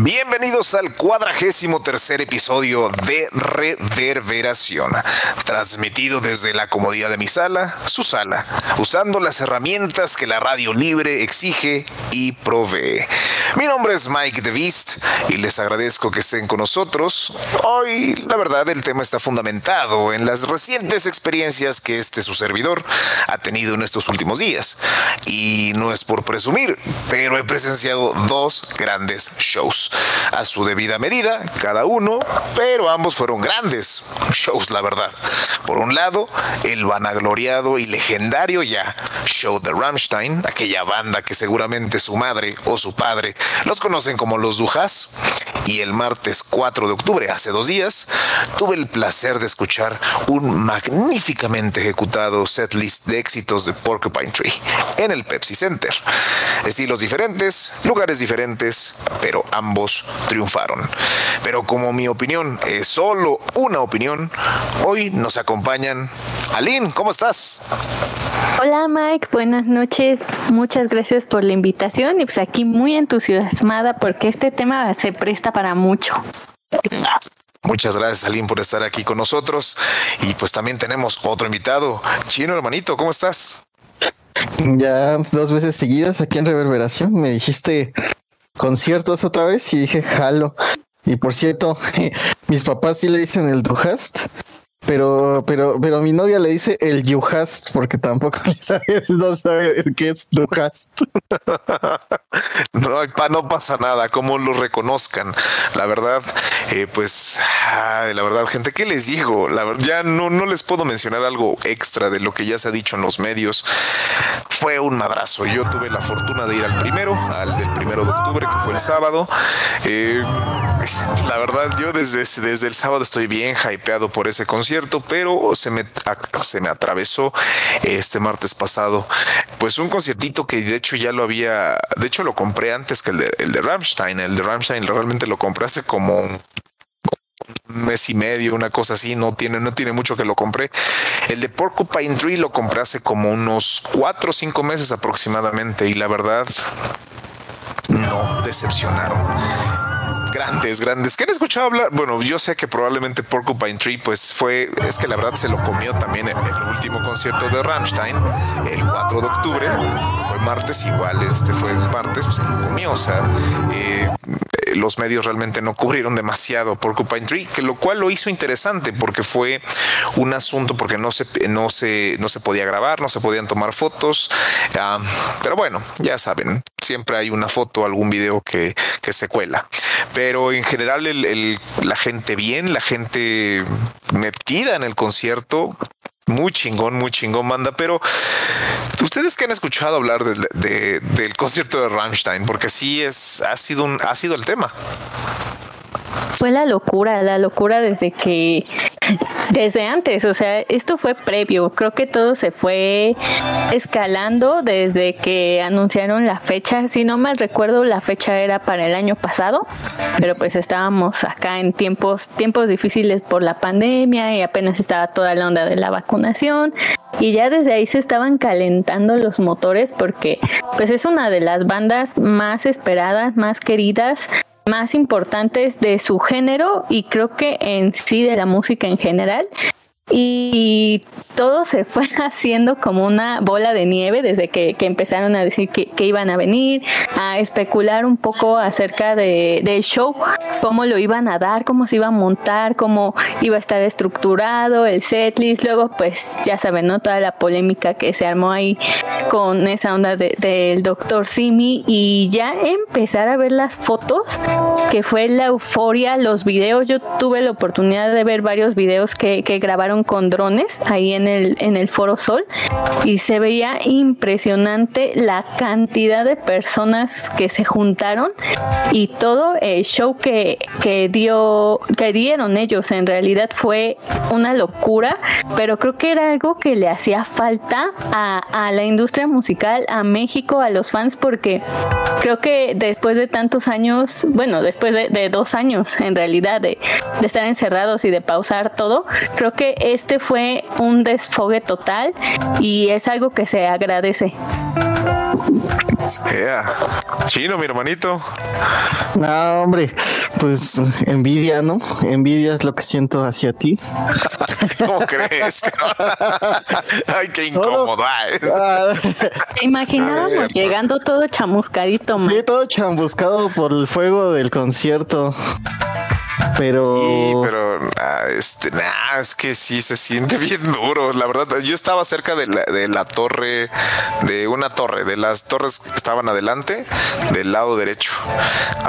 Bienvenidos al cuadragésimo tercer episodio de Reverberación, transmitido desde la comodidad de mi sala, su sala, usando las herramientas que la radio libre exige y provee. Mi nombre es Mike DeVist y les agradezco que estén con nosotros. Hoy, la verdad, el tema está fundamentado en las recientes experiencias que este su servidor ha tenido en estos últimos días. Y no es por presumir, pero he presenciado dos grandes shows a su debida medida, cada uno, pero ambos fueron grandes shows, la verdad. Por un lado, el vanagloriado y legendario ya show de Rammstein, aquella banda que seguramente su madre o su padre los conocen como los Dujas. Y el martes 4 de octubre, hace dos días, tuve el placer de escuchar un magníficamente ejecutado setlist de éxitos de Porcupine Tree en el Pepsi Center. Estilos diferentes, lugares diferentes, pero ambos triunfaron. Pero como mi opinión es solo una opinión, hoy nos acompañan. Aline, ¿cómo estás? Hola Mike, buenas noches. Muchas gracias por la invitación y pues aquí muy entusiasmada porque este tema se presta para mucho. Muchas gracias, Aline, por estar aquí con nosotros. Y pues también tenemos otro invitado. Chino, hermanito, ¿cómo estás? Ya dos veces seguidas aquí en Reverberación me dijiste conciertos otra vez y dije jalo. Y por cierto, mis papás sí le dicen el Duhast pero, pero, pero mi novia le dice el you hast porque tampoco sabe, no sabe qué es you hast. no, no pasa nada, como lo reconozcan. La verdad, eh, pues, la verdad, gente, ¿qué les digo? La verdad, ya no, no les puedo mencionar algo extra de lo que ya se ha dicho en los medios. Fue un madrazo. Yo tuve la fortuna de ir al primero, al del primero de octubre, que fue el sábado. Eh, la verdad, yo desde, el sábado estoy bien hypeado por ese concierto pero se me, se me atravesó este martes pasado, pues un conciertito que de hecho ya lo había, de hecho lo compré antes que el de, el de Rammstein, el de Rammstein realmente lo compré hace como un mes y medio, una cosa así, no tiene, no tiene mucho que lo compré. El de Porcupine Tree lo compré hace como unos cuatro o cinco meses aproximadamente y la verdad no decepcionaron grandes, grandes. ¿Quién han escuchado hablar? Bueno, yo sé que probablemente Porcupine Tree, pues fue, es que la verdad se lo comió también en el último concierto de Rammstein, el 4 de octubre, fue martes, igual este fue el martes, pues se lo comió, o sea, eh, los medios realmente no cubrieron demasiado Porcupine Tree, que lo cual lo hizo interesante porque fue un asunto porque no se no se no se podía grabar, no se podían tomar fotos, ah, pero bueno, ya saben, siempre hay una foto, algún video que, que se cuela, pero en general el, la gente bien, la gente metida en el concierto, muy chingón, muy chingón, manda. Pero ustedes que han escuchado hablar del concierto de Rammstein, porque sí es, ha sido un, ha sido el tema. Fue la locura, la locura desde que desde antes, o sea, esto fue previo. Creo que todo se fue escalando desde que anunciaron la fecha. Si no mal recuerdo, la fecha era para el año pasado, pero pues estábamos acá en tiempos, tiempos difíciles por la pandemia y apenas estaba toda la onda de la vacunación. Y ya desde ahí se estaban calentando los motores porque pues es una de las bandas más esperadas, más queridas más importantes de su género y creo que en sí de la música en general y todo se fue haciendo como una bola de nieve desde que, empezaron a decir que, iban a venir, a especular un poco acerca de, del show, cómo lo iban a dar, cómo se iba a montar, cómo iba a estar estructurado, el setlist, luego pues ya saben, ¿no? Toda la polémica que se armó ahí con esa onda del doctor Simi y ya empezar a ver las fotos, que fue la euforia, los videos, yo tuve la oportunidad de ver varios videos que grabaron con drones ahí en el, en el Foro Sol y se veía impresionante la cantidad de personas que se juntaron y todo el show que, que dio, que dieron ellos. En realidad fue una locura, pero creo que era algo que le hacía falta a, a la industria musical, a México, a los fans, porque creo que después de tantos años, bueno, después de, dos años en realidad de, de estar encerrados y de pausar todo, creo que este fue un desfogue total y es algo que se agradece. Chino, mi hermanito. No, hombre, pues envidia, ¿no? Envidia es lo que siento hacia ti. ¿Cómo crees? Ay, qué incómodo. Te imaginábamos llegando todo chamuscadito, Sí, todo chamuscado por el fuego del concierto. Pero. pero ah, este, nah, es que sí se siente bien duro. La verdad, yo estaba cerca de la, de la torre, de una torre, de las torres que estaban adelante, del lado derecho,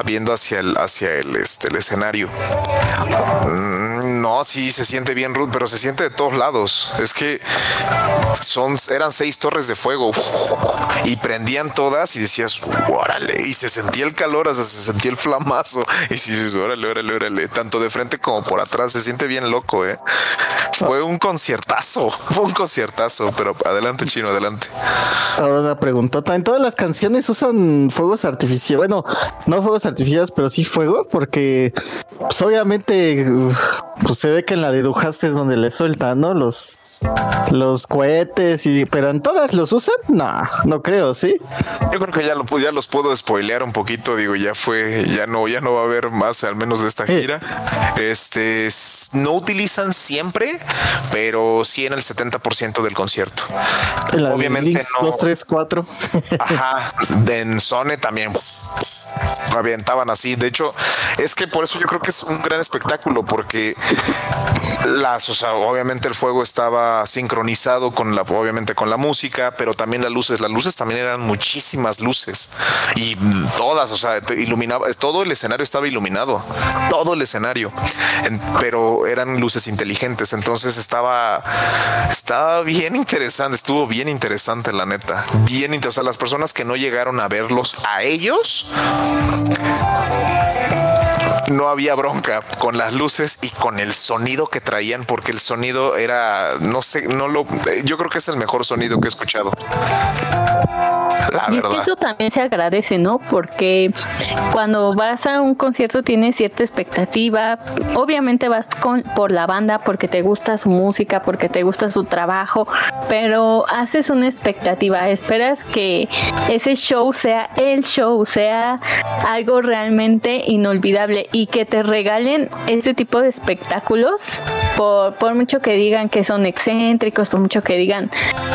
viendo hacia el, hacia el, este, el escenario. Mm, no, sí se siente bien rudo, pero se siente de todos lados. Es que son, eran seis torres de fuego y prendían todas y decías, órale, y se sentía el calor, sea, se sentía el flamazo. Y dices, órale, órale, órale tanto de frente como por atrás. Se siente bien loco, ¿eh? Fue un conciertazo, fue un conciertazo, pero adelante, chino, adelante. Ahora una preguntota. ¿En todas las canciones usan fuegos artificiales? Bueno, no fuegos artificiales, pero sí fuego, porque pues, obviamente pues, se ve que en la de Dujaste es donde le sueltan, ¿no? Los los cohetes y pero en todas los usan no no creo sí yo creo que ya lo ya los puedo spoilear un poquito digo ya fue ya no ya no va a haber más al menos de esta eh. Este no utilizan siempre pero sí en el 70% del concierto. Obviamente no. 2 3 4 ajá en Sone también avientaban así. De hecho es que por eso yo creo que es un gran espectáculo porque las o sea obviamente el fuego estaba sincronizado con la, obviamente con la música, pero también las luces, las luces también eran muchísimas luces y todas, o sea, iluminaba, todo el escenario estaba iluminado, todo el escenario, pero eran luces inteligentes, entonces estaba, estaba bien interesante, estuvo bien interesante la neta, bien interesante, las personas que no llegaron a verlos a ellos no había bronca con las luces y con el sonido que traían, porque el sonido era, no sé, no lo, yo creo que es el mejor sonido que he escuchado. La y verdad. eso también se agradece, ¿no? Porque cuando vas a un concierto tienes cierta expectativa. Obviamente vas con, por la banda porque te gusta su música, porque te gusta su trabajo, pero haces una expectativa. Esperas que ese show sea el show, sea algo realmente inolvidable y que te regalen ese tipo de espectáculos, por, por mucho que digan que son excéntricos, por mucho que digan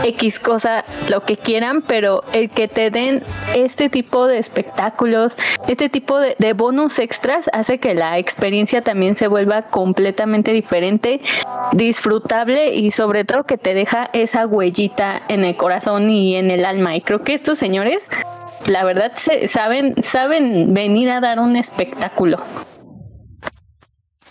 X cosa, lo que quieran, pero el que te den este tipo de espectáculos, este tipo de, de bonus extras, hace que la experiencia también se vuelva completamente diferente, disfrutable y sobre todo que te deja esa huellita en el corazón y en el alma. Y creo que estos señores la verdad se, saben, saben venir a dar un espectáculo.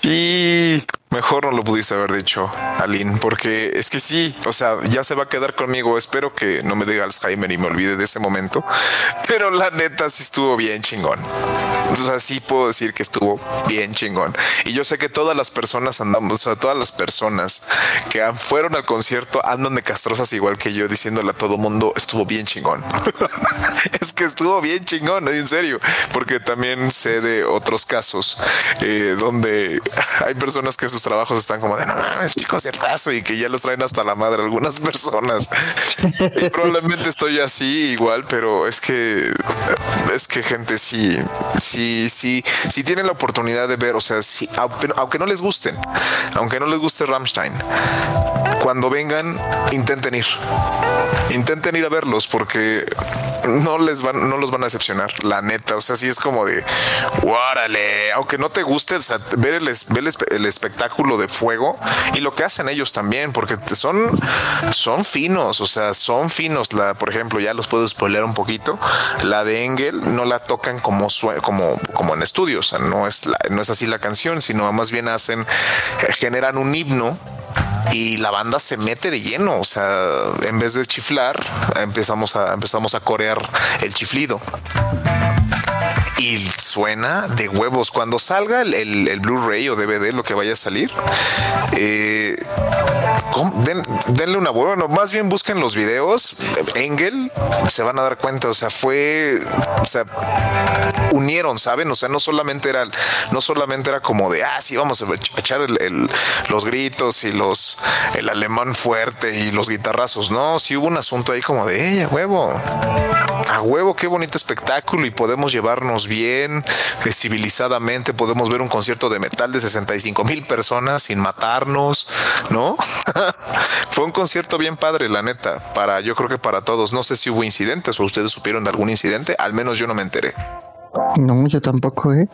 Y Mejor no lo pudiste haber dicho, Aline, porque es que sí, o sea, ya se va a quedar conmigo. Espero que no me diga Alzheimer y me olvide de ese momento. Pero la neta sí estuvo bien chingón. O sea, sí puedo decir que estuvo bien chingón. Y yo sé que todas las personas andamos, o sea, todas las personas que fueron al concierto andan de castrosas igual que yo, diciéndole a todo mundo, estuvo bien chingón. es que estuvo bien chingón, en serio, porque también sé de otros casos eh, donde hay personas que sus trabajos están como de no mames, chico, ciertazo y que ya los traen hasta la madre algunas personas. y probablemente estoy así igual, pero es que es que gente sí, sí, sí, sí tienen la oportunidad de ver, o sea, sí, aunque no les gusten, aunque no les guste Rammstein, cuando vengan, intenten ir. Intenten ir a verlos porque no les van, no los van a decepcionar, la neta. O sea, sí es como de, ¡órale! Aunque no te guste, ver el, espectáculo de fuego y lo que hacen ellos también, porque son, son finos, o sea, son finos. La, por ejemplo, ya los puedo spoiler un poquito. La de Engel no la tocan como, como, como en estudio, o sea, no es, no es así la canción, sino más bien hacen, generan un himno y la banda se mete de lleno, o sea, en vez de chiflar, empezamos a empezamos a corear el chiflido. Y suena de huevos. Cuando salga el, Blu-ray o DVD, lo que vaya a salir, eh, denle una vuelta. más bien busquen los videos. Engel se van a dar cuenta. O sea, fue, o sea, unieron, saben? O sea, no solamente era, no solamente era como de, ah, sí, vamos a echar los gritos y los, el alemán fuerte y los guitarrazos. No, sí hubo un asunto ahí como de, ella, huevo, a huevo, qué bonito espectáculo y podemos llevarnos bien, civilizadamente, podemos ver un concierto de metal de 65 mil personas sin matarnos, ¿no? Fue un concierto bien padre, la neta, para, yo creo que para todos. No sé si hubo incidentes o ustedes supieron de algún incidente, al menos yo no me enteré. No, yo tampoco, ¿eh?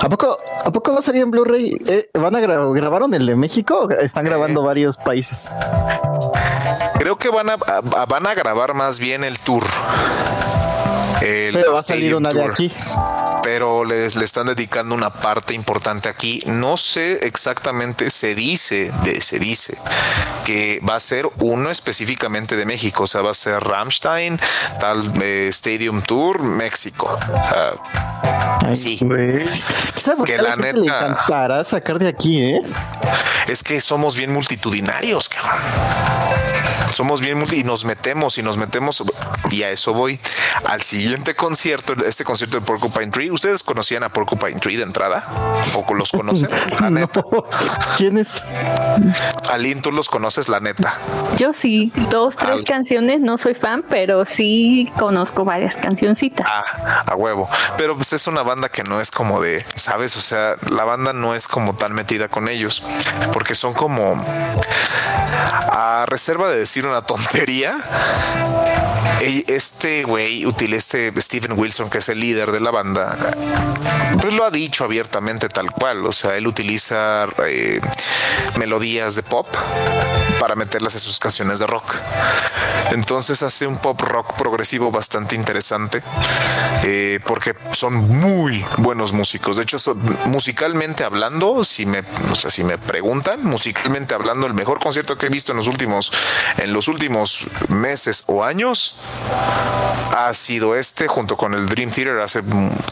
¿A poco, ¿A poco va a salir en Blu-ray? Eh, ¿Van a grabar? ¿Grabaron el de México? ¿Están grabando varios países? Creo que van a, van a grabar más bien el tour. Pero va a salir una de aquí pero le, le, están dedicando una parte importante aquí. No sé exactamente, se dice, de, se dice que va a ser uno específicamente de México, o sea, va a ser Ramstein, tal eh, Stadium Tour, México. sí. que la neta le encantará sacar de aquí, ¿eh? Es que somos bien multitudinarios, cabrón. Somos bien y nos metemos y nos metemos y a eso voy al siguiente concierto, este concierto de Porcupine Tree ¿Ustedes conocían a Porcupine Tree de entrada? ¿O los conocen? La neta. ¿Quién es? Aline, tú los conoces, la neta. Yo sí, dos, tres canciones, no soy fan, pero sí conozco varias cancioncitas. Ah, a huevo. Pero pues es una banda que no es como de, ¿sabes? O sea, la banda no es como tan metida con ellos, porque son como, a reserva de decir una tontería, este güey utiliza este Steven Wilson, que es el líder de la banda, pues lo ha dicho abiertamente tal cual. O sea, él utiliza eh, melodías de pop para meterlas en sus canciones de rock. Entonces hace un pop rock progresivo bastante interesante eh, porque son muy buenos músicos. De hecho, musicalmente hablando, si me, o sea, si me preguntan, musicalmente hablando, el mejor concierto que he visto en los últimos, en los últimos meses o años ha sido este junto con el Dream Theater hace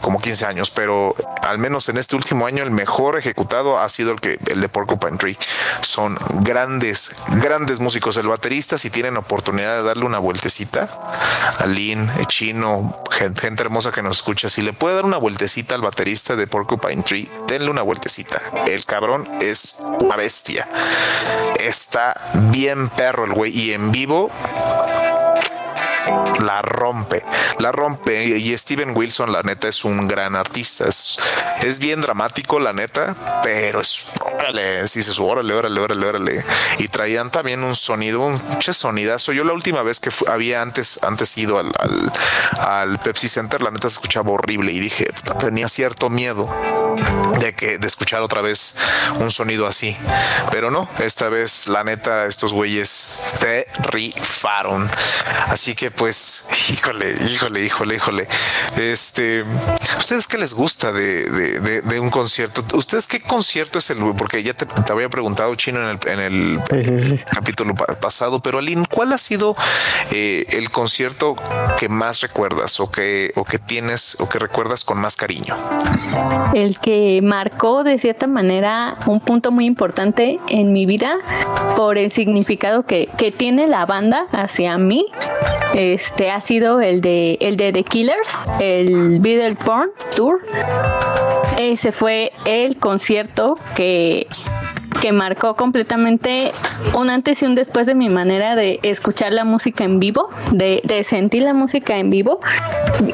como 15 años, pero al menos en este último año el mejor ejecutado ha sido el que el de Porcupine Tree. Son grandes, grandes músicos. El baterista, si tienen oportunidad de darle una vueltecita, Aline, Chino, gente, hermosa que nos escucha, si le puede dar una vueltecita al baterista de Porcupine Tree, denle una vueltecita. El cabrón es una bestia. Está bien perro el güey y en vivo la rompe, la rompe. Y Steven Wilson, la neta, es un gran artista. Es, es bien dramático, la neta, pero es, órale, sí, se órale, órale, órale, órale. Y traían también un sonido, un sonidazo. Yo la última vez que había antes, antes ido al, al, Pepsi Center, la neta se escuchaba horrible y dije, tenía cierto miedo de que de escuchar otra vez un sonido así, pero no, esta vez la neta estos güeyes se rifaron. Así que pues, híjole, híjole, híjole, híjole. Este, ¿ustedes qué les gusta de, de, un concierto? ¿Ustedes qué concierto es el? Porque ya te, había preguntado Chino en el, en el capítulo pasado, pero Aline, ¿cuál ha sido eh, el concierto que más recuerdas o que, o que tienes o que recuerdas con más cariño? El que marcó de cierta manera un punto muy importante en mi vida por el significado que, que tiene la banda hacia mí este ha sido el de el de The Killers, el Beatle Porn Tour. Ese fue el concierto que que marcó completamente un antes y un después de mi manera de escuchar la música en vivo, de, sentir la música en vivo.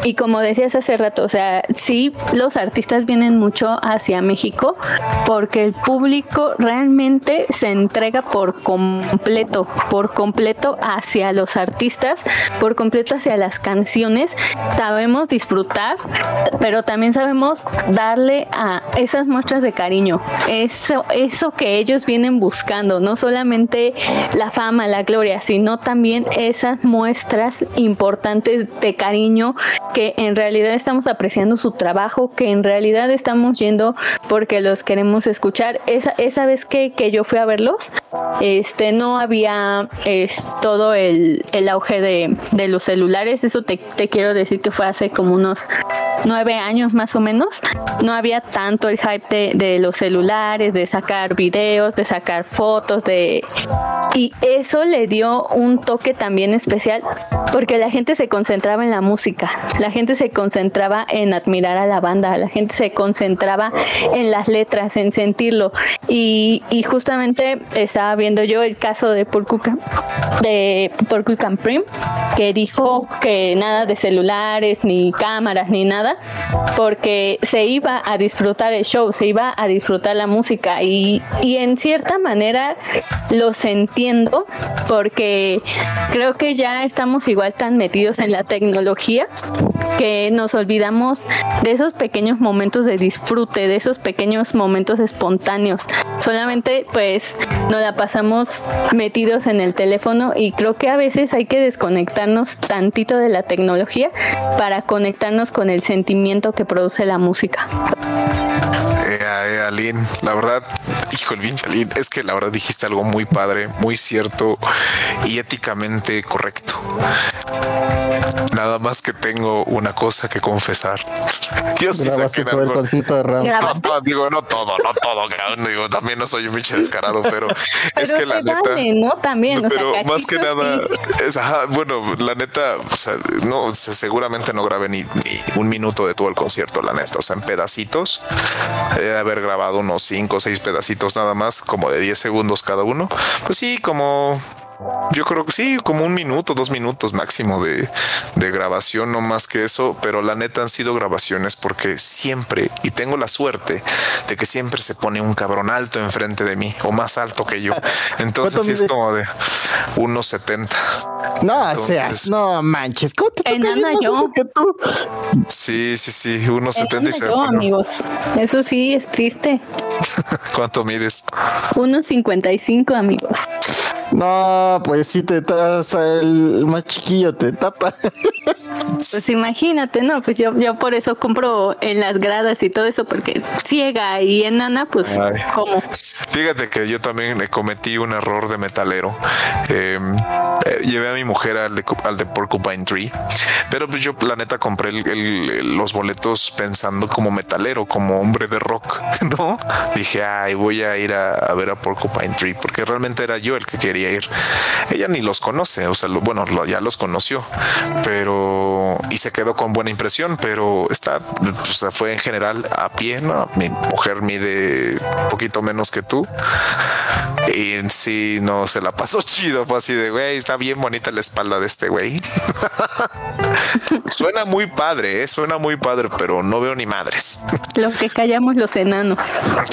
Y como decías hace rato, o sea, sí, los artistas vienen mucho hacia México porque el público realmente se entrega por completo, por completo hacia los artistas, por completo hacia las canciones. Sabemos disfrutar, pero también sabemos darle a esas muestras de cariño, eso, eso que ellos vienen buscando, no solamente la fama, la gloria, sino también esas muestras importantes de cariño que en realidad estamos apreciando su trabajo, que en realidad estamos yendo porque los queremos escuchar. Esa, esa vez que, que yo fui a verlos, este no había es, todo el, el auge de, de, los celulares. Eso te, te, quiero decir que fue hace como unos nueve años más o menos. No había tanto el hype de, de los celulares, de sacar videos, de sacar fotos, de y eso le dio un toque también especial porque la gente se concentraba en la música, la gente se concentraba en admirar a la banda, la gente se concentraba en las letras, en sentirlo. Y, y justamente estaba viendo yo el caso de Purkukan, de Purkukan Prim, que dijo que nada de celulares, ni cámaras, ni nada, porque se iba a disfrutar el show, se iba a disfrutar la música. Y, y en cierta manera los entiendo, porque creo que ya estamos igual tan metidos en la tecnología que nos olvidamos de esos pequeños momentos de disfrute, de esos pequeños momentos espontáneos. Solamente pues nos la pasamos metidos en el teléfono y creo que a veces hay que desconectarnos tantito de la tecnología para conectarnos con el sentimiento que produce la música. Eh, eh, Aline, la verdad, hijo el bien Aline, es que la verdad dijiste algo muy padre, muy cierto y éticamente correcto. Nada más que tengo una cosa que confesar. Yo sí sé que el concierto de Rams. No, no, digo, no todo, no todo, digo, también no soy un pinche descarado, pero, pero es que la neta. Vale, ¿no? También, pero o sea, más que nada, es, ajá, bueno, la neta, o sea, no, seguramente no grabé ni, ni, un minuto de todo el concierto, la neta, o sea, en pedacitos. He de haber grabado unos cinco o seis pedacitos nada más, como de 10 segundos cada uno. Pues sí, como yo creo que sí, como un minuto, dos minutos máximo de, de, grabación, no más que eso, pero la neta han sido grabaciones porque siempre, y tengo la suerte de que siempre se pone un cabrón alto enfrente de mí o más alto que yo. Entonces sí es como de unos 70. No Entonces, seas, no manches, ¿cómo te Enana yo. que tú? Sí, sí, sí, unos 70 y se yo, amigos. Eso sí es triste. ¿Cuánto mides? Unos 55, amigos. No, pues si te tapas el más chiquillo te tapa. Pues imagínate, no, pues yo, yo por eso compro en las gradas y todo eso, porque ciega y enana, pues Ay. como. Fíjate que yo también cometí un error de metalero. Eh, eh, llevé a mi mujer al de, al de Porcupine Tree, pero pues yo la neta compré el, el, los boletos pensando como metalero, como hombre de rock, ¿no? Dije, ay, voy a ir a, ver a Porcupine Tree, porque realmente era yo el que quería ir. Ella ni los conoce, o sea, lo, bueno, lo, ya los conoció, pero y se quedó con buena impresión, pero está, o sea, fue en general a pie, ¿no? Mi mujer mide un poquito menos que tú y en sí no se la pasó chido, fue así de güey, está bien bonita la espalda de este güey. suena muy padre, ¿eh? suena muy padre, pero no veo ni madres. Lo que callamos los enanos.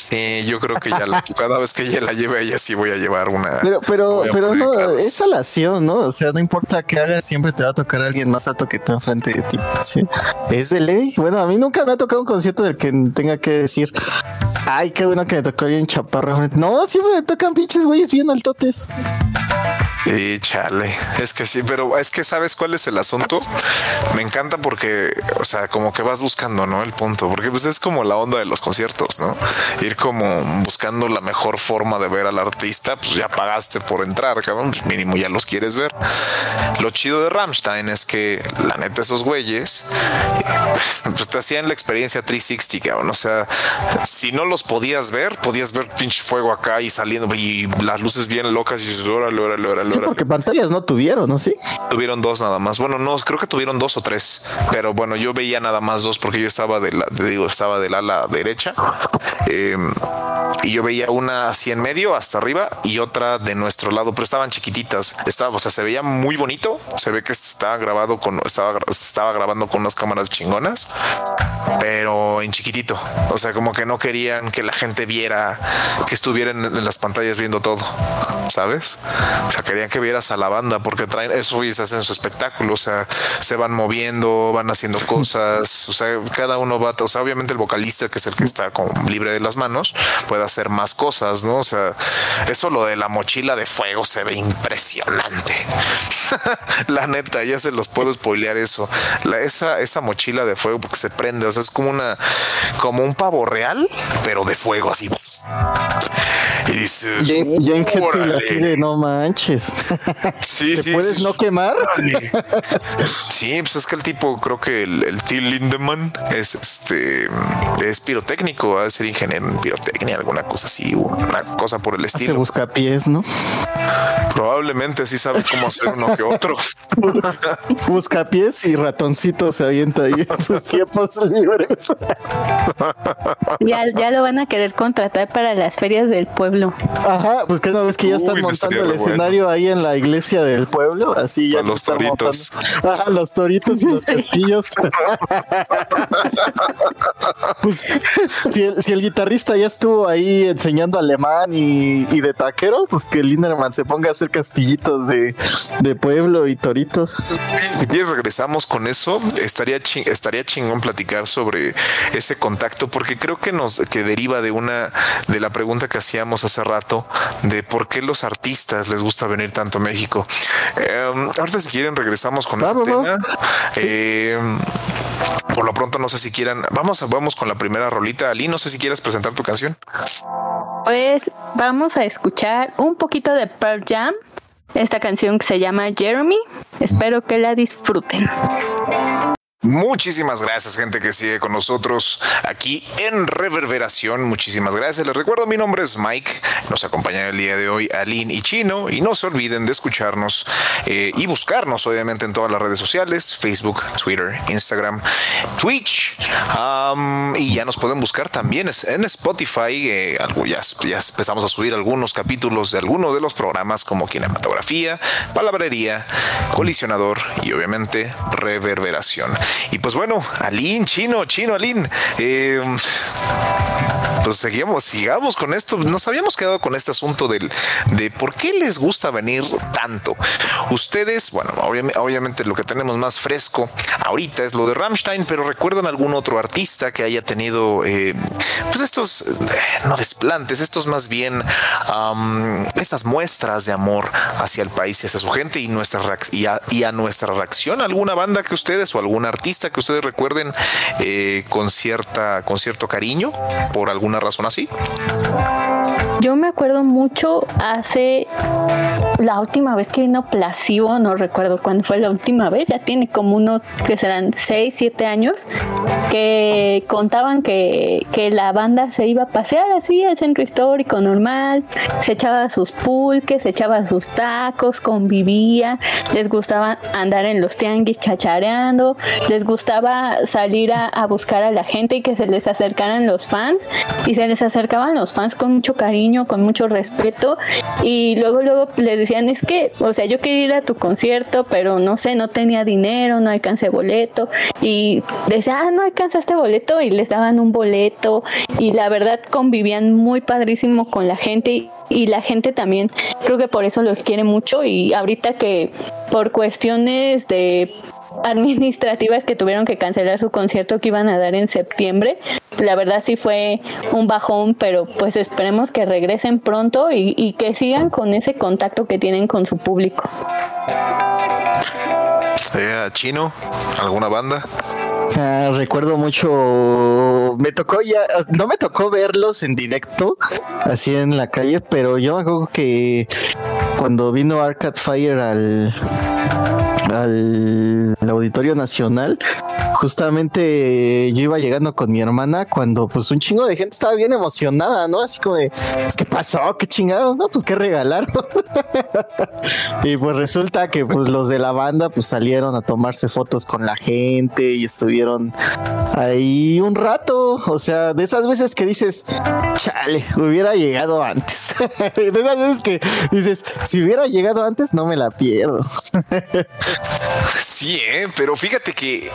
Sí, yo creo que ya la, cada vez que ella la lleve ella sí voy a llevar una. Pero, pero, pero no, es salación, ¿no? O sea, no importa qué hagas, siempre te va a tocar a alguien más alto que tú enfrente de ti. ¿sí? Es de ley. Bueno, a mí nunca me ha tocado un concierto del que tenga que decir, ay, qué bueno que me tocó alguien chaparro. No, siempre me tocan pinches güeyes bien altotes. Y chale, es que sí, pero es que sabes cuál es el asunto. Me encanta porque, o sea, como que vas buscando, ¿no? El punto, porque pues es como la onda de los conciertos, ¿no? Ir como buscando la mejor forma de ver al artista, pues ya pagaste por entrar, cabrón, pues mínimo ya los quieres ver. Lo chido de Rammstein es que la neta esos güeyes, pues te hacían la experiencia 360, cabrón. O sea, si no los podías ver, podías ver pinche fuego acá y saliendo y las luces bien locas y dices, órale, órale, Sí, porque pantallas no tuvieron, ¿no? Sí. Tuvieron dos nada más. Bueno, no, creo que tuvieron dos o tres, pero bueno, yo veía nada más dos porque yo estaba de la, digo, estaba del ala derecha eh, y yo veía una así en medio hasta arriba y otra de nuestro lado, pero estaban chiquititas. Estaba, o sea, se veía muy bonito. Se ve que estaba grabado con, estaba, estaba grabando con unas cámaras chingonas, pero en chiquitito. O sea, como que no querían que la gente viera que estuvieran en las pantallas viendo todo, ¿sabes? O sea, querían que vieras a la banda porque traen eso y se hacen su espectáculo. O sea, se van moviendo, van haciendo cosas. O sea, cada uno va, o sea, obviamente el vocalista, que es el que está como libre de las manos, puede hacer más cosas, ¿no? O sea, eso lo de la mochila de fuego se ve impresionante. la neta, ya se los puedo spoilear eso. La, esa, esa mochila de fuego porque se prende, o sea, es como una, como un pavo real, pero de fuego así. Y dices, en así de no manches. Sí, ¿Te sí. puedes sí, no quemar? Sí, pues es que el tipo, creo que el, el T. Lindemann es este es pirotécnico, va a ser ingeniero en pirotecnia, alguna cosa así, una cosa por el estilo. buscapiés, ¿no? Probablemente sí sabe cómo hacer uno que otro. Buscapiés y ratoncito se avienta ahí en sus tiempos Ya, ya lo van a querer contratar para las ferias del pueblo. Ajá, pues que una vez que ya están Uy, montando el bueno. escenario ahí en la iglesia del pueblo, así ya los están toritos. montando. Ajá, los toritos y los castillos. pues si el, si el guitarrista ya estuvo ahí enseñando alemán y, y de taquero, pues que Linderman se ponga a hacer castillitos de, de pueblo y toritos. Si quieres regresamos con eso, estaría ching- estaría chingón platicar sobre ese contacto porque creo que nos que deriva de una de la pregunta que hacíamos hace rato de por qué los artistas les gusta venir tanto a México. Eh, ahorita si quieren regresamos con ese tema. Eh, por lo pronto no sé si quieran, vamos a vamos con la primera rolita. Ali, no sé si quieres presentar tu canción. Pues vamos a escuchar un poquito de Pearl Jam, esta canción que se llama Jeremy. Espero que la disfruten. Muchísimas gracias, gente que sigue con nosotros aquí en Reverberación. Muchísimas gracias. Les recuerdo, mi nombre es Mike. Nos acompañan el día de hoy Aline y Chino. Y no se olviden de escucharnos eh, y buscarnos, obviamente, en todas las redes sociales: Facebook, Twitter, Instagram, Twitch. Y ya nos pueden buscar también en Spotify. eh, ya, ya empezamos a subir algunos capítulos de algunos de los programas, como Kinematografía, Palabrería, Colisionador y, obviamente, Reverberación. Y pues bueno, Aline, Chino, Chino, Aline. eh, pues seguimos, sigamos con esto. Nos habíamos quedado con este asunto del, de por qué les gusta venir tanto. Ustedes, bueno, obviamente, lo que tenemos más fresco ahorita es lo de Rammstein, pero recuerdan algún otro artista que haya tenido, eh, pues estos, eh, no desplantes, estos más bien, estas muestras de amor hacia el país y hacia su gente y, nuestra y, a, y a nuestra reacción. ¿Alguna banda que ustedes o algún artista que ustedes recuerden eh, con, cierta, con cierto cariño por alguna razón así? Yo me acuerdo mucho hace la última vez que vino Placebo, no recuerdo cuándo fue la última vez, ya tiene como uno que serán 6, 7 años, que contaban que, que la banda se iba a pasear así al centro histórico normal, se echaba sus pulques, se echaba sus tacos, convivía, les gustaba andar en los tianguis chachareando, les gustaba salir a, a buscar a la gente y que se les acercaran los fans y se les acercaban los fans con mucho con mucho respeto. Y luego luego les decían es que, o sea, yo quería ir a tu concierto, pero no sé, no tenía dinero, no alcancé boleto y decía, ah, no alcanzaste boleto y les daban un boleto. Y la verdad convivían muy padrísimo con la gente y, y la gente también creo que por eso los quiere mucho. Y ahorita que por cuestiones de administrativas que tuvieron que cancelar su concierto que iban a dar en septiembre. La verdad sí fue un bajón, pero pues esperemos que regresen pronto y, y que sigan con ese contacto que tienen con su público. Eh, Chino, ¿alguna banda? Ah, recuerdo mucho, me tocó ya, no me tocó verlos en directo, así en la calle, pero yo me acuerdo que cuando vino Arcade Fire al, al Auditorio Nacional, justamente yo iba llegando con mi hermana cuando pues un chingo de gente estaba bien emocionada, ¿no? Así como de, pues, ¿qué pasó? ¿Qué chingados? No, pues qué regalaron. y pues resulta que pues los de la banda pues salieron a tomarse fotos con la gente y estuvieron ahí un rato, o sea, de esas veces que dices, chale, hubiera llegado antes. de esas veces que dices, si hubiera llegado antes no me la pierdo. Sí, ¿eh? pero fíjate que,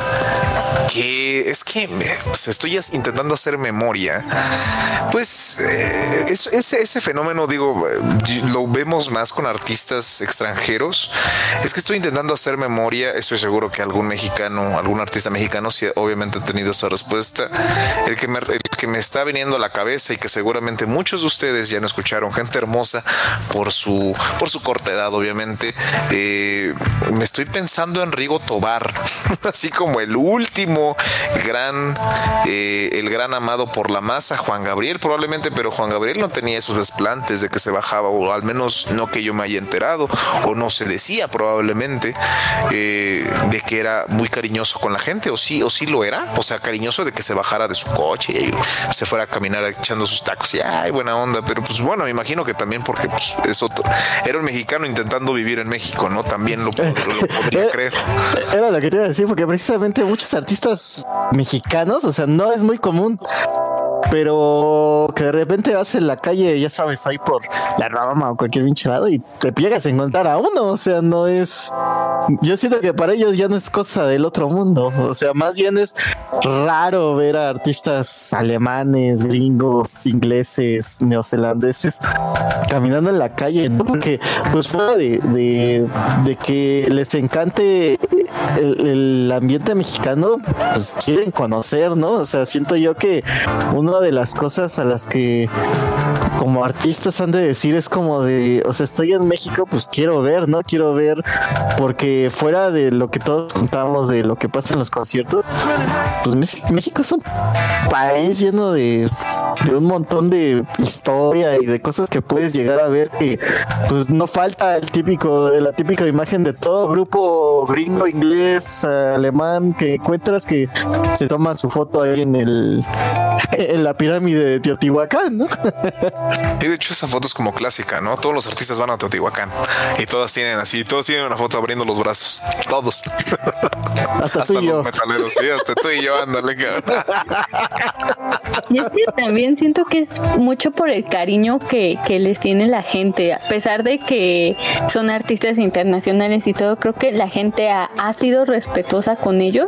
que es que pues, estoy intentando hacer memoria. Pues eh, es- ese, ese fenómeno, digo, eh, lo vemos más con artistas extranjeros. Es que estoy intentando hacer memoria. Estoy seguro que algún mexicano, algún artista mexicano, sí, obviamente ha tenido esa respuesta. El que, me, el que me está viniendo a la cabeza y que seguramente muchos de ustedes ya no escucharon, gente hermosa por su, por su corta edad, obviamente. Eh, me estoy pensando en Rigo Tobar, así como el último gran, eh, el gran amado por la masa, Juan Gabriel, probablemente, pero Juan Gabriel no tenía esos desplantes de que se bajaba, o al menos no que yo me haya enterado, o no se decía probablemente, eh, de que era muy cariñoso con la gente, o sí, o sí lo era, o sea, cariñoso de que se bajara de su coche y se fuera a caminar echando sus tacos y ay, buena onda, pero pues bueno, me imagino que también porque pues, era un mexicano intentando vivir en México, ¿no? También lo, podría creer. Era lo que te iba a decir, porque precisamente muchos artistas mexicanos, o sea, no es muy común pero que de repente vas en la calle, ya sabes, ahí por la Rama o cualquier pinche lado y te llegas a encontrar a uno, o sea, no es yo siento que para ellos ya no es cosa del otro mundo, o sea, más bien es raro ver a artistas alemanes, gringos, ingleses, neozelandeses caminando en la calle, porque pues fuera de, de, que les encante el, ambiente mexicano, pues quieren conocer, ¿no? O sea, siento yo que una de las cosas a las que como artistas han de decir es como de, o sea, estoy en México, pues quiero ver, ¿no? Quiero ver, porque fuera de lo que todos contamos de lo que pasa en los conciertos, pues México es un país lleno de, de un montón de historia y de cosas que puedes llegar a ver que pues no falta el típico, la típica imagen de todo grupo gringo, inglés, alemán que encuentras que se toma su foto ahí en el en la pirámide de Teotihuacán, ¿no? Y de hecho esa foto es como clásica, ¿no? Todos los artistas van a Teotihuacán y todas tienen así, todos tienen una foto abriendo los brazos, todos. Hasta, tú y yo. metaleros, sí, hasta tú y yo, ándale. Y es que también siento que es mucho por el cariño que, que les tiene la gente, a pesar de que son artistas internacionales y todo, creo que la gente ha, ha sido respetuosa con ellos,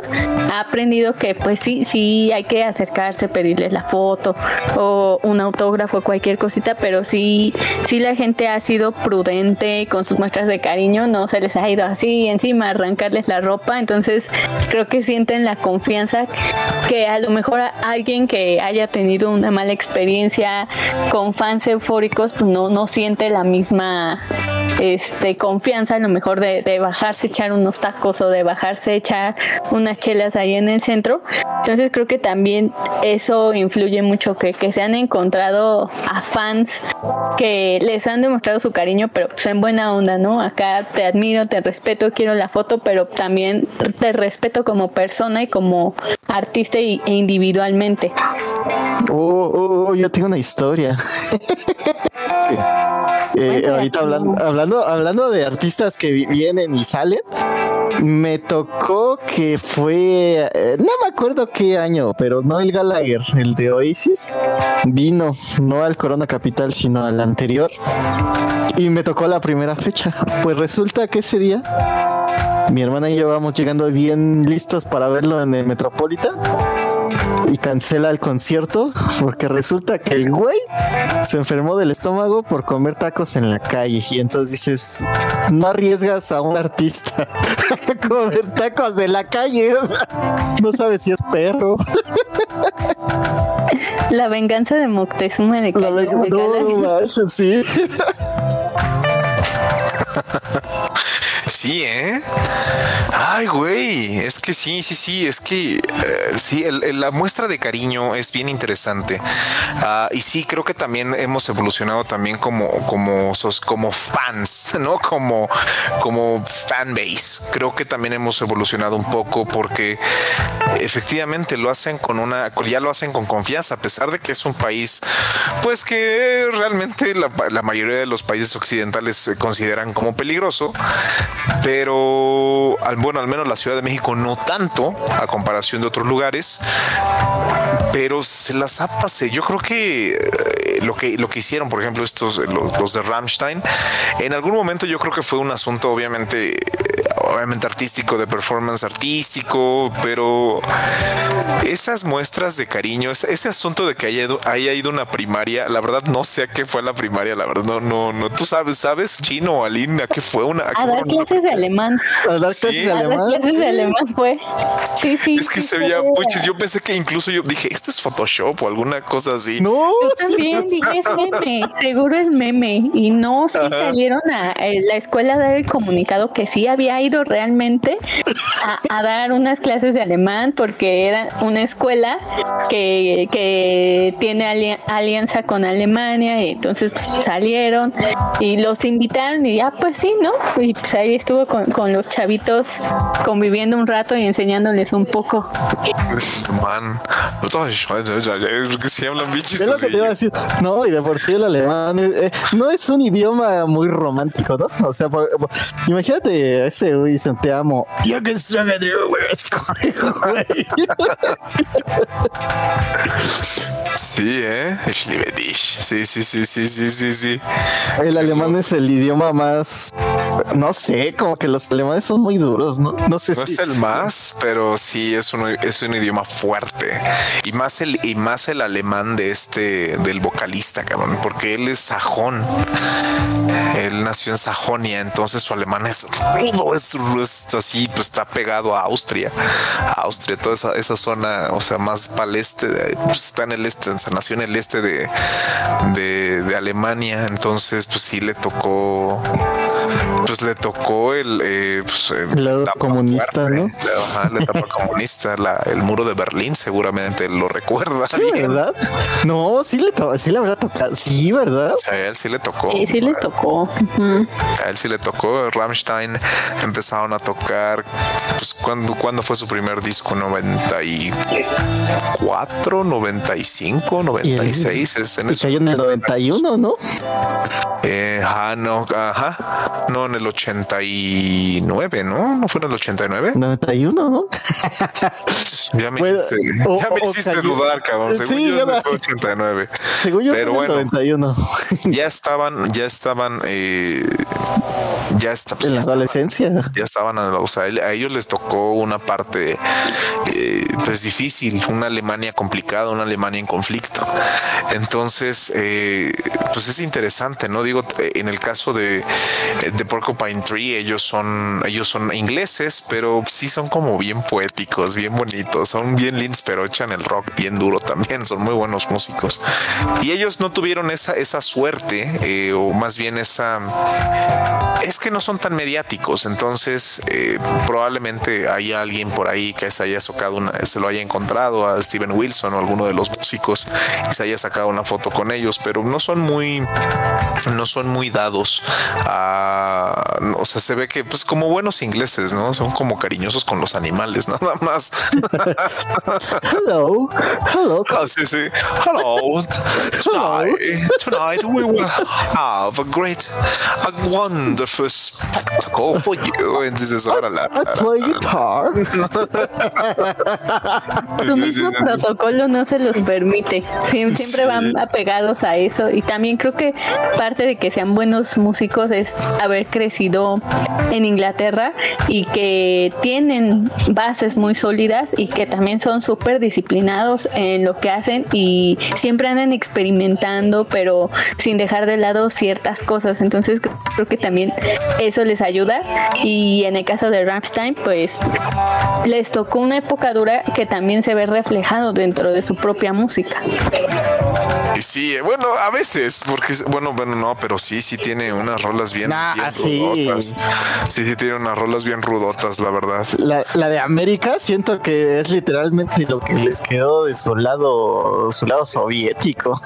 ha aprendido que pues sí, sí hay que acercarse, pedirles la foto o un autógrafo, cualquier cosita, pero sí, sí la gente ha sido prudente con sus muestras de cariño, no se les ha ido así encima arrancarles la ropa, entonces creo que sienten la confianza que a lo mejor alguien que haya tenido una mala experiencia con fans eufóricos, pues no, no siente la misma este, confianza a lo mejor de, de bajarse, echar unos tacos o de bajarse, echar unas chelas ahí en el centro. Entonces creo que también eso influye mucho, que, que se han encontrado a fans que les han demostrado su cariño, pero pues en buena onda, ¿no? Acá te admiro, te respeto, quiero la foto, pero también te respeto como persona y como artista e individualmente. Oh, oh, oh yo tengo una historia. Eh, ahorita hablando, hablando, hablando de artistas que vienen y salen, me tocó que fue, eh, no me acuerdo qué año, pero no el Gallagher, el de Oasis, vino no al Corona Capital, sino al anterior, y me tocó la primera fecha. Pues resulta que ese día mi hermana y yo vamos llegando bien listos para verlo en el Metropolitan. Y cancela el concierto porque resulta que el güey se enfermó del estómago por comer tacos en la calle. Y entonces dices, no arriesgas a un artista comer tacos de la calle, no sabes si es perro. La venganza de Moctezuma de La venganza, no, sí. Sí, ¿eh? Ay, güey, es que sí, sí, sí, es que eh, sí, la muestra de cariño es bien interesante. Ah, y sí, creo que también hemos evolucionado también como, como, como fans, ¿no? Como, como fanbase. Creo que también hemos evolucionado un poco porque efectivamente lo hacen con una, ya lo hacen con confianza, a pesar de que es un país, pues que realmente la, la mayoría de los países occidentales consideran como peligroso pero bueno, al menos la Ciudad de México no tanto a comparación de otros lugares, pero se las ha pasado. Yo creo que eh, lo que lo que hicieron, por ejemplo, estos los, los de Rammstein, en algún momento yo creo que fue un asunto obviamente obviamente artístico, de performance artístico, pero esas muestras de cariño, ese, asunto de que haya ido, haya ido una primaria, la verdad no sé a qué fue la primaria, la verdad no, no, no, tú sabes, sabes, chino, Aline, a qué fue una. A, dar clases de alemán. A dar clases de alemán. A dar clases de alemán fue. Sí, sí. Es que se veía puches. Yo pensé que incluso yo dije, esto es Photoshop o alguna cosa así. No, yo también dije, es meme, seguro es meme. Y no, sí salieron a, eh, la escuela a dar el comunicado que sí había ido realmente a, dar unas clases de alemán porque era una escuela que, que tiene alianza con Alemania y entonces pues, salieron y los invitaron y ya pues sí, ¿no? Y pues ahí estuvo con, con los chavitos conviviendo un rato y enseñándoles un poco. Man, si hablan Es lo que te iba a decir. No, y de por sí el alemán eh, no es un idioma muy romántico, ¿no? O sea, imagínate ese güey dicen te amo. Sí, ¿eh? Sí, sí, sí, sí, sí, sí, sí. El alemán es el idioma más, no sé, como que los alemanes son muy duros, ¿no? No sé no es el más, pero sí es un, es un idioma fuerte. Y más el, y más el alemán de este, del vocalista, cabrón, porque él es sajón. Él nació en Sajonia, entonces su alemán es rudo, es, es así, pues está pegado a Austria. Austria, toda esa, esa zona, o sea, más para el este, pues está en el este se nació en el este de, de, Alemania, entonces pues sí le tocó pues le tocó el, eh, pues, eh, comunista, ¿no? la etapa comunista, el muro de Berlín, seguramente lo recuerda. Sí, ¿verdad? No, sí le tocó, sí le habrá tocado, sí, ¿verdad? a él sí le tocó. Sí, sí les tocó. A él sí le tocó. Rammstein empezaron a tocar, pues, ¿cuándo, ¿cuándo fue su primer disco? ¿94, 95, 96? Es en, y cayó en el 91, ¿no? Eh, ah, no, ajá. No, en el 89, ¿no? ¿No fue en el 89? 91, ¿no? ya me hiciste, ya me hiciste dudar, cabrón. Según sí, yo, era, 89. Según yo, Pero bueno, 91. ya estaban, ya estaban, eh, ya estaban. En la adolescencia. Ya estaban, o sea, a ellos les tocó una parte, eh, pues difícil, una Alemania complicada, una Alemania en conflicto. Entonces, eh, pues es interesante, ¿no? Digo, en el caso de, de Porcupine Tree, ellos son, ellos son ingleses, pero sí son como bien poéticos, bien bonitos, son bien lindos, pero echan el rock bien duro también, son muy buenos músicos. Y ellos no tuvieron esa, esa suerte, eh, o más bien esa, es que no son tan mediáticos, entonces eh, probablemente hay alguien por ahí que se haya sacado una, se lo haya encontrado a Steven Wilson o alguno de los músicos y se haya sacado una foto con ellos, pero no son muy, no son muy dados a, o sea, se ve que pues como buenos ingleses, ¿no? Son como cariñosos con los animales, nada más. hello, hello. Oh, sí, sí. Hello. Tonight, tonight we will have a great, a wonderful spectacle for you. Entonces, ahora la, I play guitar. Su mismo protocolo no se los permite. Siempre, van apegados a eso. Y también creo que parte de que sean buenos músicos es haber crecido en Inglaterra y que tienen bases muy sólidas y que también son súper disciplinados en lo que hacen y siempre andan experimentando, pero sin dejar de lado ciertas cosas. Entonces creo que también eso les ayuda. Y en el caso de Rammstein, pues les tocó una época dura que también se ve reflejado dentro de su propia música. Sí, bueno, a veces, porque, bueno, bueno, no, pero sí, sí tiene unas rolas bien, bien rudotas. Sí. sí, tiene unas rolas bien rudotas, la verdad. La, la, de América siento que es literalmente lo que les quedó de su lado, su lado soviético.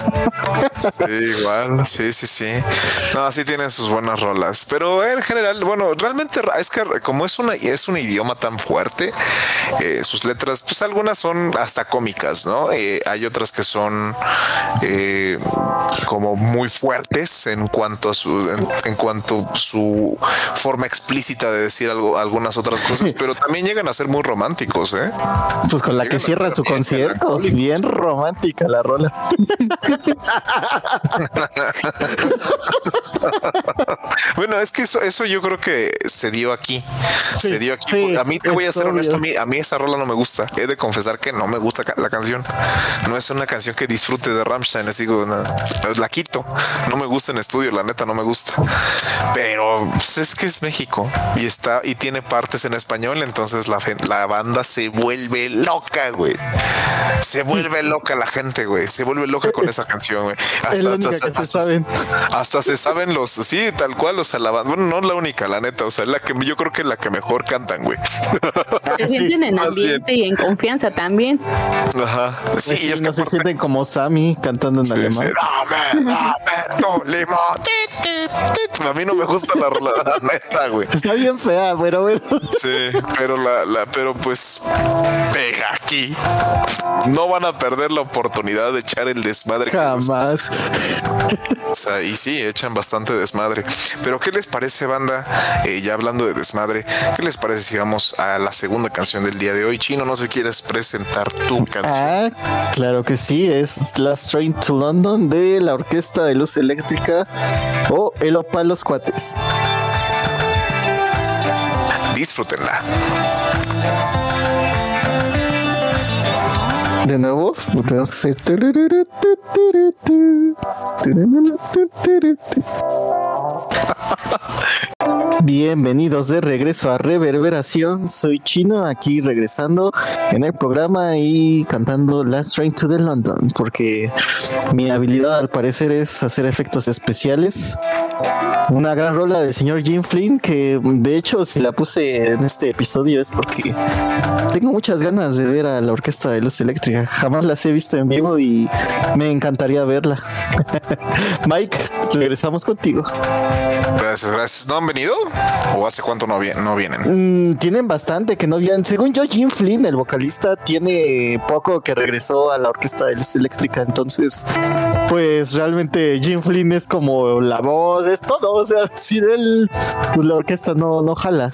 Sí, igual, sí, sí, sí. No, sí tienen sus buenas rolas, pero en general, bueno, realmente es que como es una es un idioma tan fuerte, eh, sus letras, pues algunas son hasta cómicas, ¿no? Eh, hay otras que son eh, como muy fuertes en cuanto a su, en, cuanto su forma explícita de decir algo, algunas otras cosas, pero también llegan a ser muy románticos, ¿eh? Pues con la que cierra su concierto, bien romántica la rola. bueno, es que eso, eso yo creo que se dio aquí. se dio aquí. a mí te voy a ser honesto, a mí, a mí esa rola no me gusta. He de confesar que no me gusta la canción. No es una canción que disfrute de Rammstein. Les digo, la quito. No me gusta en estudio, la neta no me gusta. Pero pues, es que es México y está y tiene partes en español. Entonces la, la banda se vuelve loca, güey. Se vuelve loca la gente, güey. Se vuelve loca con esa canción, güey. Hasta, se saben. hasta se saben los, sí, tal cual, o sea, la banda, bueno, no la única, la neta, o sea, la que yo creo que es la que mejor cantan, güey. Se sienten en ambiente y en confianza también. Ajá. Sí, y es que no se sienten como Sammy cantando en alemán. Dame, dame tu limón. A mí no me gusta la, la, neta, güey. Está bien fea, pero bueno. Sí, pero la, la, pero pues pega aquí. No van a perder la oportunidad de echar el desmadre. Jamás. O sea, y sí, echan bastante desmadre. Pero ¿qué les parece, banda? Eh, ya hablando de desmadre, ¿qué les parece si vamos a la segunda canción del día de hoy? Chino, no sé si quieres presentar tu canción. Ah, claro que sí, es Last Train to London de la Orquesta de Luz Eléctrica o El Opa Los Cuates. Disfrútenla. De nuevo, tenemos que hacer. Bienvenidos de regreso a Reverberación. Soy Chino, aquí regresando en el programa y cantando Last Train to the London, porque mi habilidad al parecer es hacer efectos especiales. Una gran rola del señor Jim Flynn, que de hecho si la puse en este episodio es porque tengo muchas ganas de ver a la Orquesta de Luz Eléctrica. Jamás las he visto en vivo y me encantaría verla. Mike, regresamos contigo. Gracias, gracias. ¿No han venido? ¿O hace cuánto no, no vienen? Mm, tienen bastante que no vienen. Según yo, Jim Flynn, el vocalista, tiene poco que regresó a la Orquesta de Luz Eléctrica. Entonces, pues realmente Jim Flynn es como la voz, es todo. O sea, si de él, pues la orquesta no, no jala.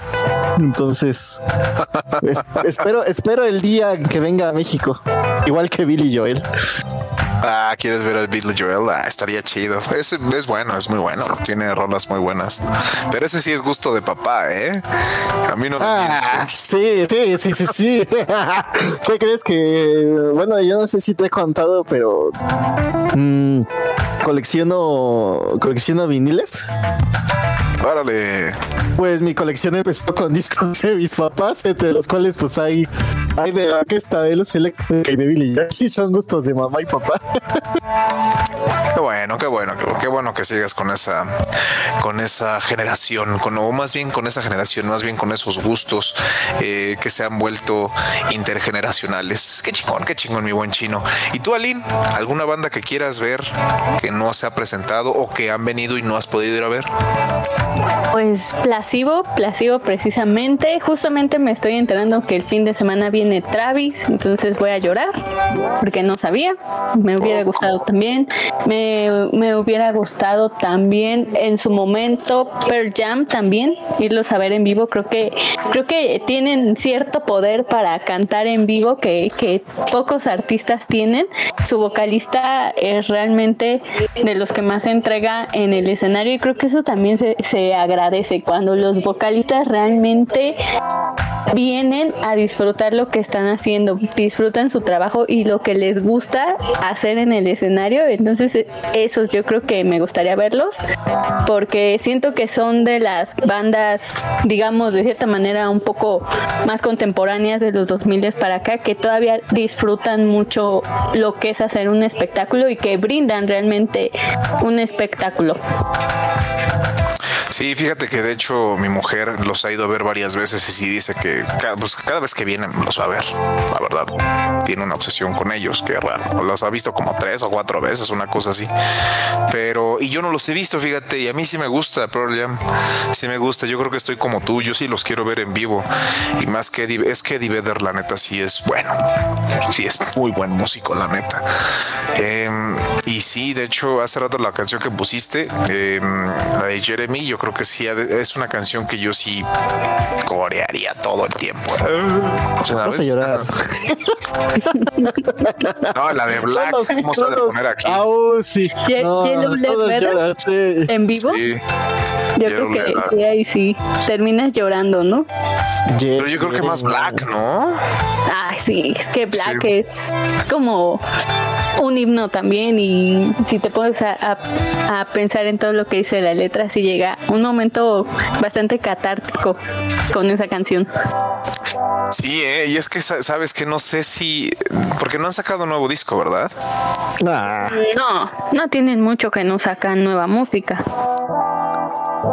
Entonces, espero, espero el día que venga a México. Igual que Billy Joel. Ah, ¿quieres ver al Beatle Joel? Ah, estaría chido. Es, es bueno, es muy bueno. Tiene rolas muy buenas. Pero ese sí es gusto de papá, ¿eh? A mí no me ah, Sí, sí, sí, sí, sí. ¿Qué crees que...? Bueno, yo no sé si te he contado, pero... Mmm, colecciono... Colecciono viniles. Órale. Pues mi colección empezó con discos de mis papás, entre los cuales pues hay, hay de la orquesta de los eléctricos y de Billy. Sí son gustos de mamá y papá. Qué bueno, qué bueno, qué, bueno que sigas con esa, con esa generación, con, o más bien con esa generación, más bien con esos gustos eh, que se han vuelto intergeneracionales. Qué chingón, qué chingón, mi buen chino. ¿Y tú, Aline, alguna banda que quieras ver que no se ha presentado o que han venido y no has podido ir a ver? Pues Placebo, Placebo precisamente. Justamente me estoy enterando que el fin de semana viene Travis, entonces voy a llorar porque no sabía. Me hubiera gustado también. Me, me hubiera gustado también en su momento Pearl Jam también, irlos a ver en vivo. Creo que, creo que tienen cierto poder para cantar en vivo que, que pocos artistas tienen. Su vocalista es realmente de los que más se entrega en el escenario y creo que eso también se, se agradece cuando los vocalistas realmente vienen a disfrutar lo que están haciendo, disfrutan su trabajo y lo que les gusta hacer en el escenario. Entonces, e, esos yo creo que me gustaría verlos porque siento que son de las bandas, digamos, de cierta manera un poco más contemporáneas de los 2000 para acá que todavía disfrutan mucho lo que es hacer un espectáculo y que brindan realmente un espectáculo. Sí, fíjate que de hecho mi mujer los ha ido a ver varias veces y sí dice que cada, pues, cada vez que vienen los va a ver, la verdad. Tiene una obsesión con ellos, que raro. Los ha visto como tres o cuatro veces, una cosa así. Pero, y yo no los he visto, fíjate, y a mí sí me gusta Pearl Jam. Sí me gusta, yo creo que estoy como tú, yo sí los quiero ver en vivo. Y más que es que Eddie Vedder, la neta, sí es bueno. Sí es muy buen músico, la neta. Em, Y sí, de hecho, hace rato la canción que pusiste, eh, la de Jeremy, yo creo que sí es una canción que yo sí corearía todo el tiempo. Vas a llorar. no, la de Black, vamos a poner aquí. Ah, oh, sí. No, lloran, sí. ¿En vivo? Sí. Yo creo que sí, ahí sí. Terminas llorando, ¿no? Pero yo creo que más Black, ¿no? Ay, sí, es que Black es como un himno también y si te pones a, pensar en todo lo que dice la letra, sí llega un momento bastante catártico con esa canción. Sí, eh, y es que sabes que no sé si, porque no han sacado un nuevo disco, ¿verdad? No, no tienen mucho que no sacan nueva música.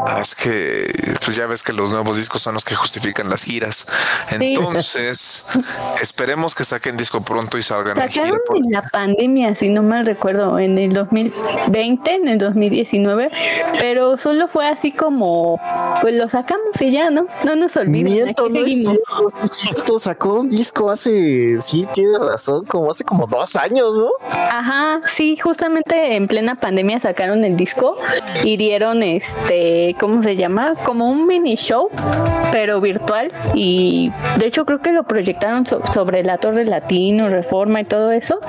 Ah, es que pues ya ves que los nuevos discos son los que justifican las giras. Entonces, esperemos que saquen disco pronto y salgan Sacaron en la pandemia, si no mal recuerdo, en el 2020, en el 2019, pero solo fue así como pues lo sacamos y ya, ¿no? No nos olviden, aquí seguimos. cierto, sacó un disco hace, sí, tiene razón, como hace como dos años, ¿no? Ajá, sí, justamente en plena pandemia sacaron el disco y dieron este ¿cómo se llama? Como un mini show, pero virtual. Y de hecho creo que lo proyectaron sobre la Torre Latino, Reforma y todo eso.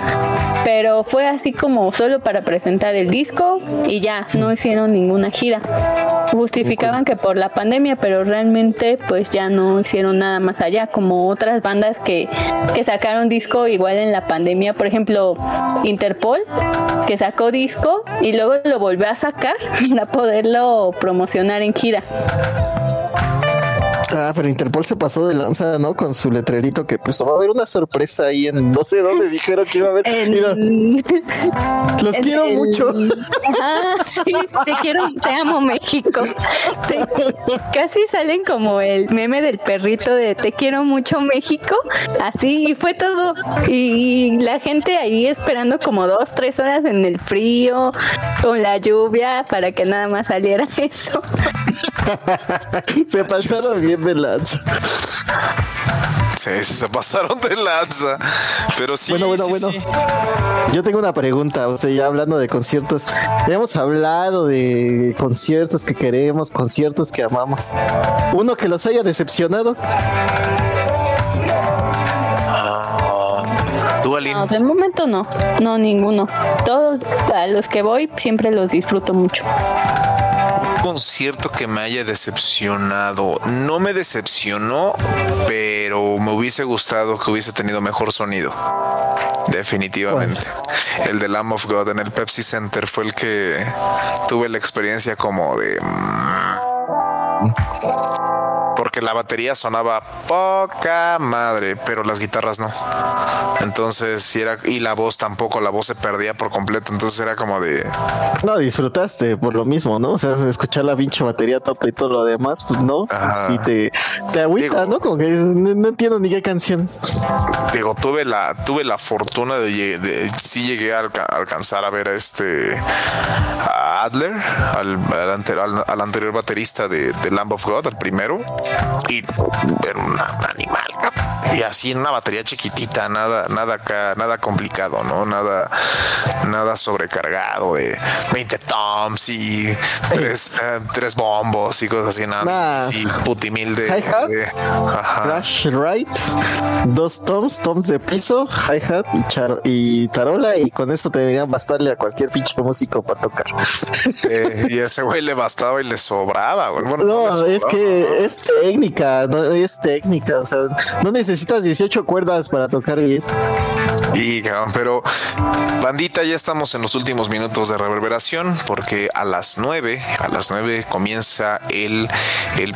Pero fue así como solo para presentar el disco y ya, no hicieron ninguna gira. Justificaban que por la pandemia, pero realmente pues ya no hicieron nada más allá, como otras bandas que, que sacaron disco igual en la pandemia, por ejemplo Interpol, que sacó disco y luego lo volvió a sacar para poderlo promocionar en gira. Ah, pero Interpol se pasó de lanza, ¿no? Con su letrerito que pues va a haber una sorpresa ahí en no sé dónde dijeron que iba a haber. los quiero mucho. Ah, sí, te quiero, te amo México. casi salen como el meme del perrito de te quiero mucho México. Así fue todo. Y la gente ahí esperando como dos, tres horas en el frío, con la lluvia, para que nada más saliera eso. se pasaron bien de lanza. Sí, se pasaron de lanza. Pero sí. Bueno, bueno, bueno. Yo tengo una pregunta. O sea, ya hablando de conciertos, hemos hablado de conciertos que queremos, conciertos que amamos. Uno que los haya decepcionado. No, de momento no, no ninguno. Todos a los que voy siempre los disfruto mucho. Concierto que me haya decepcionado, no me decepcionó, pero me hubiese gustado que hubiese tenido mejor sonido. Definitivamente. El de Lamb of God en el Pepsi Center fue el que tuve la experiencia como de... Porque la batería sonaba poca madre, pero las guitarras no. Entonces, era, y la voz tampoco, la voz se perdía por completo, entonces era como de... No, disfrutaste por lo mismo, ¿no? O sea, escuchar la pinche batería tope y todo lo demás, pues no, pues sí te, te agüita, ¿no? Como que no, entiendo ni qué canciones. Digo, tuve la, tuve la fortuna de, de sí llegué a, alcanzar a ver a este a Adler, al, al, anterior baterista de, de Lamb of God, al primero y ver un animal y así en una batería chiquitita nada nada acá nada complicado no nada nada sobrecargado de 20 toms y tres, eh, tres bombos y cosas así nada y putimil de, de crash right dos toms toms de piso hi hat y, tarola y con eso te deberían bastarle a cualquier pinche músico para tocar. Eh, y ese güey le bastaba y le sobraba bueno, no, es que es técnica, no es técnica, o sea, no necesitas 18 cuerdas para tocar bien. Y, pero bandita, ya estamos en los últimos minutos de reverberación porque a las 9, a las 9 comienza el, el,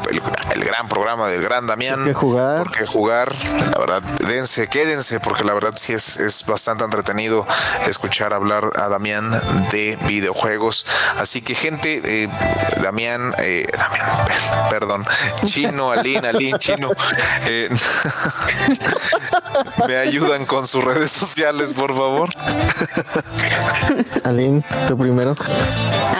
gran programa del Gran Damián. ¿Por jugar? Porque jugar, la verdad, dense, quédense, porque la verdad sí es, es bastante entretenido escuchar hablar a Damián de videojuegos. Así que gente, eh, Damián, eh, Damián, perdón, Chino, Alin, Alin, Chino, eh, me ayudan con sus redes sociales por favor. Aline, tú primero.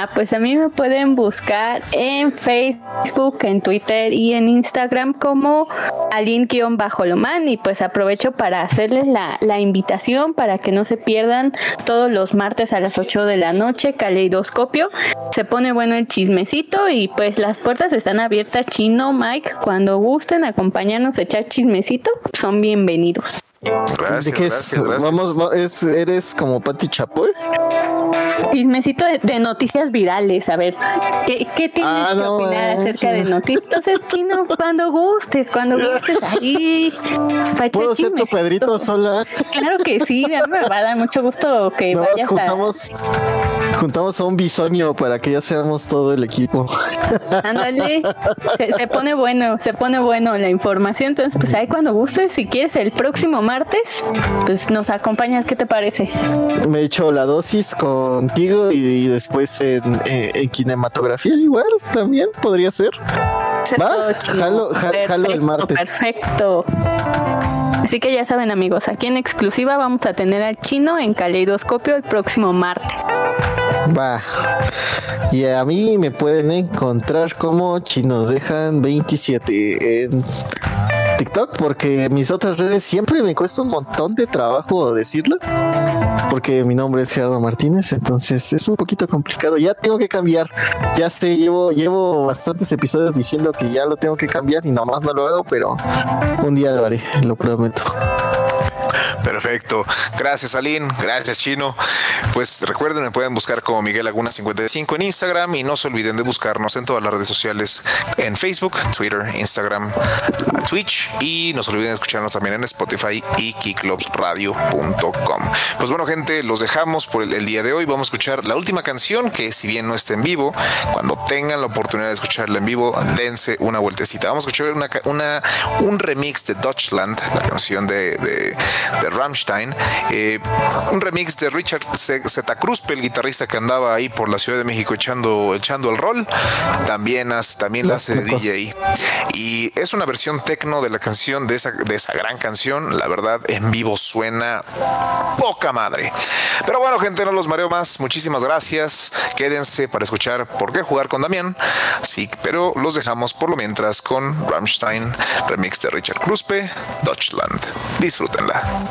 Ah, pues a mí me pueden buscar en Facebook, en Twitter y en Instagram como Aline-Loman y pues aprovecho para hacerles la, la invitación para que no se pierdan todos los martes a las 8 de la noche, Caleidoscopio. Se pone bueno el chismecito y pues las puertas están abiertas, Chino, Mike, cuando gusten acompañarnos a echar chismecito, son bienvenidos. Gracias, ¿De qué es? gracias, gracias. Vamos, va- es, ¿Eres como Pati Chapoy? Chismecito de, de noticias virales, a ver, ¿qué, qué tienes Ah, que no opinar acerca de noticias? Entonces, Chino, cuando gustes, cuando gustes, ahí, ¿Puedo ser tu. Pedrito sola? Claro que sí, a mí me va a dar mucho gusto que más vayas a... juntamos, juntamos a un bisonio para que ya seamos todo el equipo. Ándale, se, se pone bueno, se pone bueno la información. Entonces, pues ahí cuando gustes, si quieres el próximo martes, pues nos acompañas. ¿Qué te parece? Me he hecho la dosis contigo y, y después en, en- en cinematografía igual también podría ser. Va, jalo- ja- jalo el martes. Perfecto. Así que ya saben, amigos, aquí en exclusiva vamos a tener al chino en Caleidoscopio el próximo martes. Va. Y a mí me pueden encontrar como chinos dejan 27 en TikTok porque mis otras redes siempre me cuesta un montón de trabajo decirlas porque mi nombre es Gerardo Martínez, entonces es un poquito complicado. Ya tengo que cambiar. Ya sé, llevo llevo bastantes episodios diciendo que ya lo tengo que cambiar y nomás no lo hago, pero un día lo haré, lo prometo. Perfecto. Gracias, Aline. Gracias, Chino. Pues recuerden, me pueden buscar como Miguel Laguna 55 en Instagram y no se olviden de buscarnos en todas las redes sociales en Facebook, Twitter, Instagram, Twitch y no se olviden de escucharnos también en Spotify y kicklopsradio.com. Pues bueno, gente, los dejamos por el, día de hoy. Vamos a escuchar la última canción que si bien no está en vivo, cuando tengan la oportunidad de escucharla en vivo, dense una vueltecita. Vamos a escuchar una, un remix de Deutschland, la canción de, de Rammstein, eh, un remix de Richard Z- Zeta Cruz, el guitarrista que andaba ahí por la Ciudad de México echando, echando el rol, también, hace- también la hace de DJ. Y es una versión tecno de la canción, de esa, de esa gran canción, la verdad, en vivo suena poca madre. Pero bueno, gente, no los mareo más. Muchísimas gracias. Quédense para escuchar por qué jugar con Damián. Sí, pero los dejamos por lo mientras con Rammstein, remix de Richard Kruspe, Deutschland. Disfrútenla.